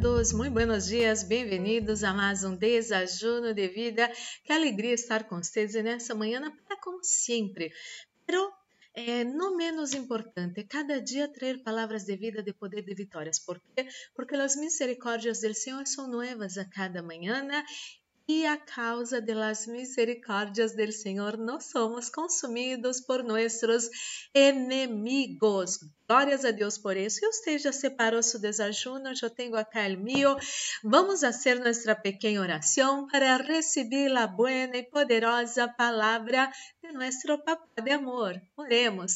amados, muito buenos dias, bem-vindos a mais um Desajuno de Vida. Que alegria estar com vocês nessa manhã para como sempre. Pero é, menos importante, cada dia trazer palavras de vida, de poder, de vitórias. Por quê? Porque as misericórdias do Senhor são novas a cada manhã e a causa de las misericórdias del Senhor não somos consumidos por nossos enemigos. Glórias a Deus por isso. E você já separou seu desajuno, eu tenho acá o meu. Vamos fazer nossa pequena oração para receber a boa e poderosa palavra de nosso Papá de amor. Oremos.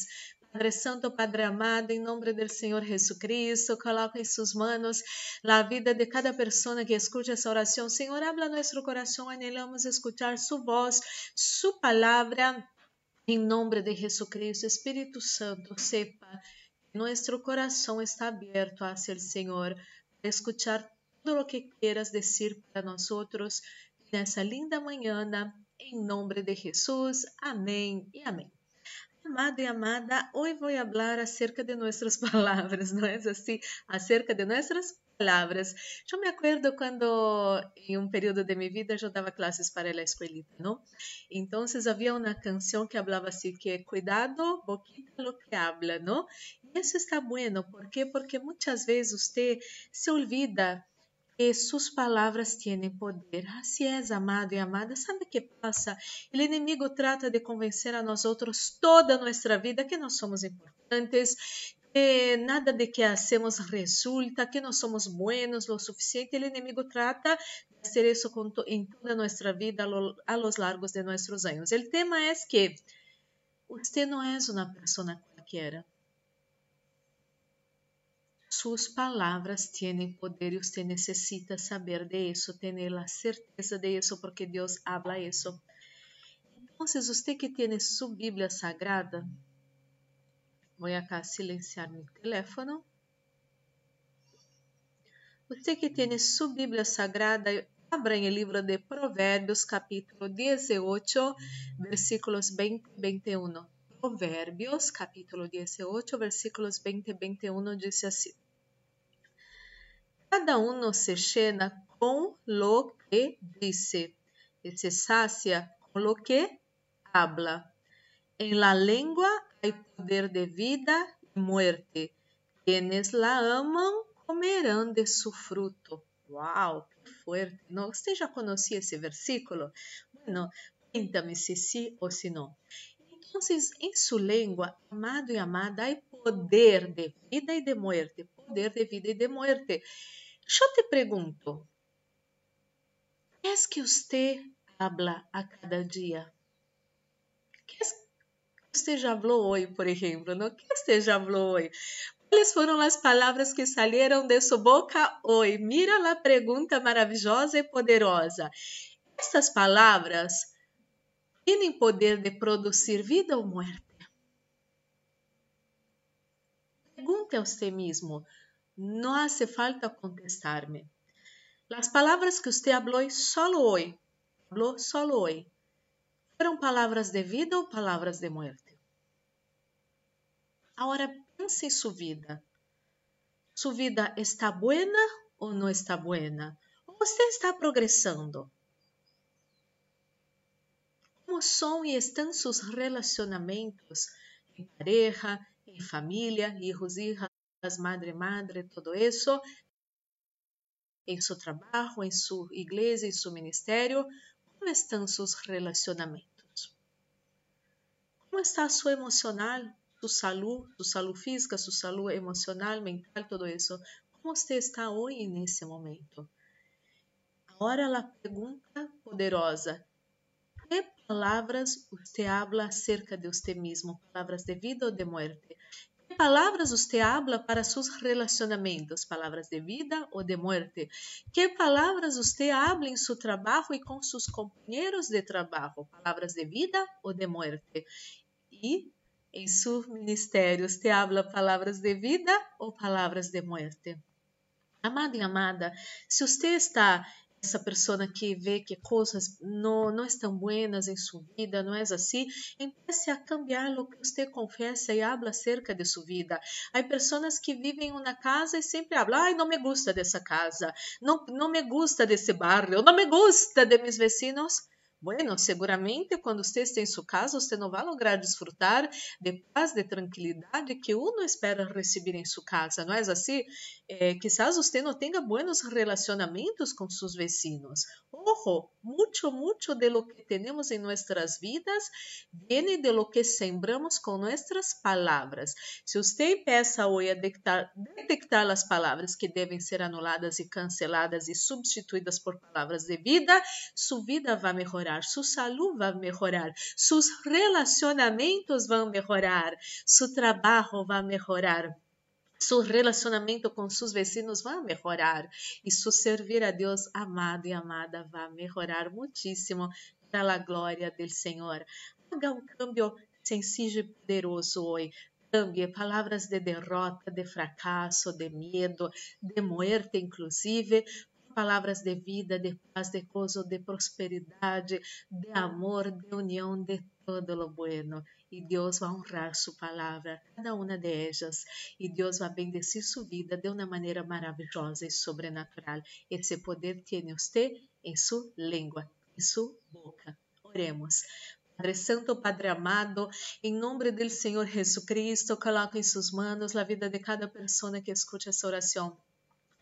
Padre Santo, Padre amado, em nome do Senhor Jesus Cristo, coloca em suas mãos a vida de cada pessoa que escute essa oração. Senhor, habla nosso coração, anelamos escutar sua voz, sua palavra. Em nome de Jesus Cristo, Espírito Santo, sepa que nosso coração está aberto a ser Senhor, para escutar tudo o que queiras dizer para nós outros nessa linda manhã, em nome de Jesus. Amém e amém. Amado e amada, hoje vou falar acerca de nossas palavras, não é assim? Acerca de nossas palavras. Eu me acordo quando, em um período de minha vida, eu dava classes para a escoelita, não? Então, havia uma canção que falava assim, que cuidado, boquita lo que habla, não? E isso está bueno, por quê? Porque muitas vezes você se olvida que suas palavras têm poder. Assim é, amado e amada. Sabe o que passa? O inimigo trata de convencer a nós outros toda a nossa vida que nós somos importantes, que nada de que hacemos resulta, que não somos buenos o suficiente. O inimigo trata de fazer isso em toda nossa vida a los largos de nossos anos. O tema é que você não é uma pessoa qualquer suas palavras têm poder e você necessita saber de isso, ter a certeza de isso, porque Deus habla isso. Então, você que tem sua Bíblia Sagrada, vou acá silenciar meu telefone. Você que tem sua Bíblia Sagrada, abra em livro de Provérbios, capítulo 18, versículos 20 e 21. Provérbios, capítulo 18, versículos 20 e 21, diz assim: Cada uno se llena con lo que dice y se sacia con lo que habla. En la lengua hay poder de vida y muerte. Quienes la aman comerán de su fruto. ¡Qué fuerte! ¿No? ¿Usted ya conocía ese versículo? Bueno, cuéntame si sí o si no. Entonces, en su lengua, amado y amada, hay poder de vida y de muerte. Poder de vida y de muerte. Eu te pergunto, que es que você habla a cada dia? Que es que você já falou hoje, por exemplo? Não? Que você já falou hoje? Quais foram as palavras que saíram de sua boca hoje? Mira a pergunta maravilhosa e poderosa. Estas palavras têm poder de produzir vida ou morte? Pergunte a você mesmo. No hace falta contestarme. Las palabras que usted habló solo hoy, habló solo hoy, ¿fueron palabras de vida ou palabras de muerte? Agora pense em sua vida. Sua vida está buena ou não está buena? Ou você está progressando? Como são e estão seus relacionamentos em pareja, em família, hijos hijas? Madre, madre, todo eso, em seu trabalho, em sua igreja, em seu ministério, como estão seus relacionamentos? Como está sua emocional, sua saúde, sua saúde física, sua saúde emocional, mental, todo isso? Como você está hoje nesse momento? Agora a pergunta poderosa: que palavras você habla acerca de você mesmo? Palavras de vida ou de morte? Palavras você habla para seus relacionamentos? Palavras de vida ou de muerte? Que palavras você habla em seu trabalho e com seus companheiros de trabalho? Palavras de vida ou de muerte? E em seu ministério, você habla palavras de vida ou palavras de muerte? Amado e amada, se você está essa pessoa que vê que coisas não, não estão buenas em sua vida, não é assim, empiece a cambiar o que você confessa e habla acerca de sua vida. Há pessoas que vivem em uma casa e sempre hablam, ai, não me gusta dessa casa, não, não me gusta desse barrio, não me gusta de mis vecinos. Bueno, seguramente quando você está em sua casa, você não vai lograr desfrutar de paz, de tranquilidade que uno espera receber em sua casa, não é assim? É, quizás você não tenha buenos relacionamentos com seus vecinos. Ojo, muito, muito de lo que temos em nossas vidas viene de lo que sembramos com nossas palavras. Se você peça hoje a detectar, detectar as palavras que devem ser anuladas e canceladas e substituídas por palavras de vida, sua vida vai melhorar melhorar, sua saúde vai melhorar, seus relacionamentos vão melhorar, seu trabalho vai melhorar. Seu relacionamento com seus vecinos vai melhorar e seu servir a Deus amado e amada vai melhorar muitíssimo para a glória do Senhor. Haga um cambio sencillo e poderoso hoje. Cambie palavras de derrota, de fracasso, de medo, de muerte, inclusive, palavras de vida, de paz, de gozo, de prosperidade, de amor, de união, de todo lo bueno. E Deus vai honrar sua palavra, cada uma de elas, e Deus vai bendecir sua vida de uma maneira maravilhosa e sobrenatural. Esse poder tem você em sua língua, em sua boca. Oremos. Padre Santo, Padre amado, em nome do Senhor Jesus Cristo, coloco em suas mãos a vida de cada pessoa que escute essa oração.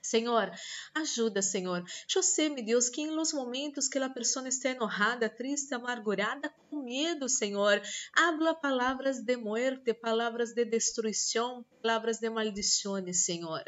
Senhor, ajuda, Senhor. Eu sei, meu Deus, que em los momentos que a pessoa está enojada, triste, amargurada, com medo, Senhor, habla palavras de muerte, palavras de destruição, palavras de maldições, Senhor.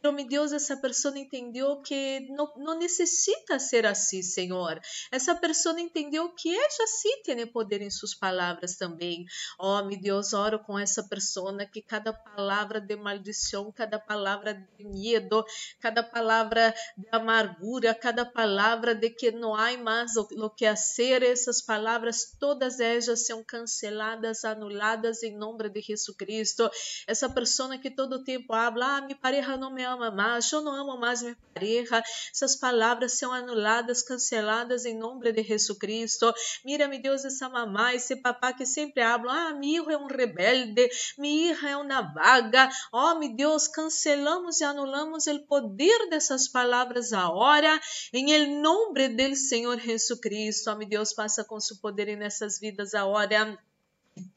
Pero, meu Deus, essa pessoa entendeu que não, necessita ser assim, Senhor. Essa pessoa entendeu que ela sim tem poder em suas palavras também. Oh, meu Deus, oro com essa pessoa que cada palavra de maldição, cada palavra de medo, cada palavra de amargura, cada palavra de que não há mais o, que fazer, essas palavras, todas elas são canceladas, anuladas em nome de Jesus Cristo. Essa pessoa que todo tempo habla, ah, minha pareja não me ama mais, eu não amo mais minha pareja. Essas palavras são anuladas, canceladas em nome de Jesus Cristo. Mira-me, Deus, essa mamá, esse papá que sempre hablam, ah, meu hijo é um rebelde, minha hija é uma vaga. Oh, meu Deus, cancelamos e anulamos o poder dessas palavras agora, em nome do Senhor Jesus Cristo. Oh, meu Deus, passa com seu poder nessas vidas agora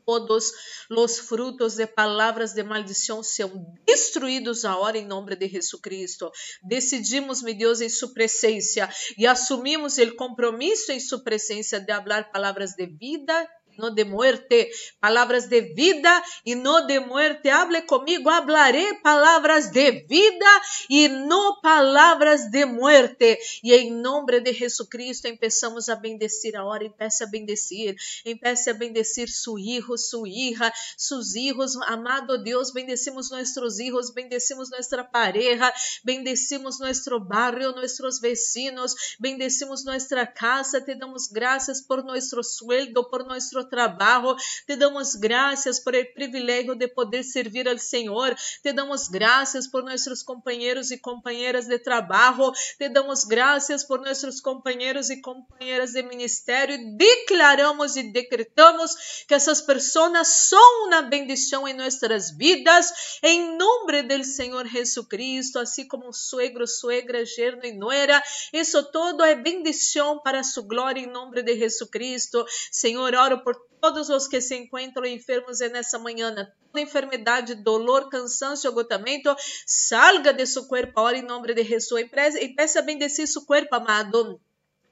todos os frutos de palavras de maldição são destruídos agora em nome de Jesus Cristo. Decidimos, meu Deus, em sua presença e assumimos o compromisso em sua presença de falar palavras de vida no de muerte, palavras de vida e no de muerte. Hable comigo, hablaré palavras de vida e no palavras de muerte. E em nome de Jesus Cristo, empezamos a bendecir a hora, empiece a bendecir, empiece a bendecir su hijo, su hija, sus hijos, amado Deus, bendecimos nossos hijos, bendecimos nossa pareja, bendecimos nosso barrio, nossos vecinos, bendecimos nossa casa, te damos graças por nosso sueldo, por nosso trabalho. Te damos graças por o privilégio de poder servir ao Senhor. Te damos graças por nossos companheiros e companheiras de trabalho. Te damos graças por nossos companheiros e companheiras de ministério. Declaramos e decretamos que essas pessoas são uma bendição em nossas vidas, em nome do Senhor Jesus Cristo, assim como suegro, suegra, gerno e nuera. Isso todo é bendição para sua glória em nome de Jesus Cristo. Senhor, oro por todos os que se encontram enfermos nessa manhã, toda enfermidade, dolor, cansaço, esgotamento, salga de seu corpo, ora em nome de Jesus e peça a bendecir seu corpo, amado.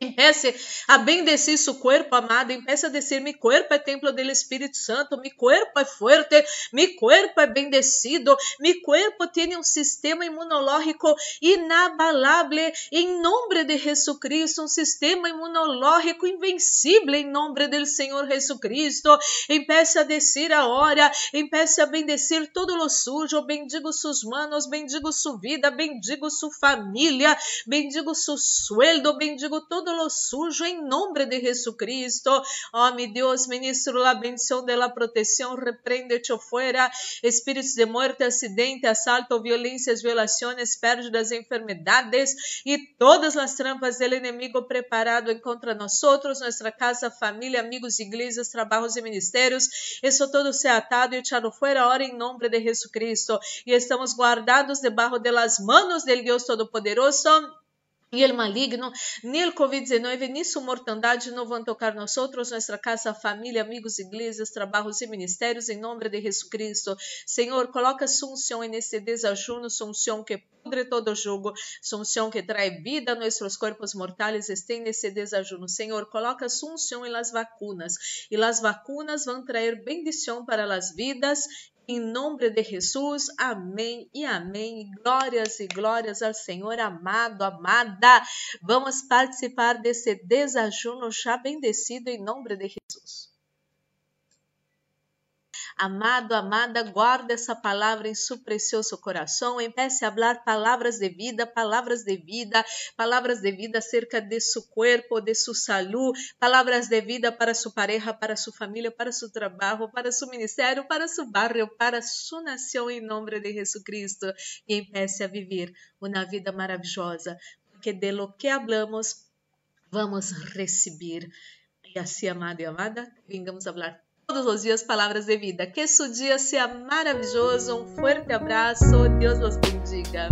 Empece a bendecir seu corpo, amado. Empece a dizer: Mi corpo é templo do Espírito Santo, mi corpo é forte, mi corpo é bendecido, mi corpo tem um sistema imunológico inabalável, em nome de Jesus Cristo, um sistema imunológico invencível, em nome do Senhor Jesus Cristo. Empece a descer a hora, empece a bendecir todo o sujo, bendigo suas manos, bendigo sua vida, bendigo sua família, bendigo seu sueldo, bendigo todo todo lo sujo em nome de Jesucristo. Oh, meu Deus, ministro la bendición de la protección, reprende-te fuera, espíritos de muerte, acidente, assalto, violências, violações, pérdidas, enfermedades e todas as trampas do inimigo preparado contra nós nossa casa, família, amigos, igrejas, trabalhos e ministérios. Isso todo se atado e echado fuera ahora em nome de Jesucristo. E estamos guardados debaixo de las manos del Todo-Poderoso e o maligno, nem o Covid-19, nem sua mortandade não vão tocar nós outros, nossa casa, família, amigos, igrejas, trabalhos e ministérios, em nome de Jesus Cristo. Senhor, coloca sunção nesse desajuno, sunção que pudre todo jugo, sunção que traz vida a nossos corpos mortais, estende nesse desajuno. Senhor, coloca sunção em las vacunas, e as vacunas vão trazer bendição para as vidas em nome de Jesus, amém e amém. Glórias e glórias ao Senhor amado, amada. Vamos participar desse desajuno já bendecido em nome de Jesus. Amado, amada, guarda essa palavra em seu precioso coração. Empece a falar palavras de vida, palavras de vida, palavras de vida acerca de seu corpo, de sua saúde, palavras de vida para sua pareja, para sua família, para seu trabalho, para seu ministério, para seu barrio, para sua nação, em nome de Jesus Cristo. E empece a viver uma vida maravilhosa, porque de lo que hablamos, vamos receber. E assim, amado e amada, vengamos a falar todos os dias palavras de vida. Que seu dia seja maravilhoso. Um forte abraço. Deus os bendiga.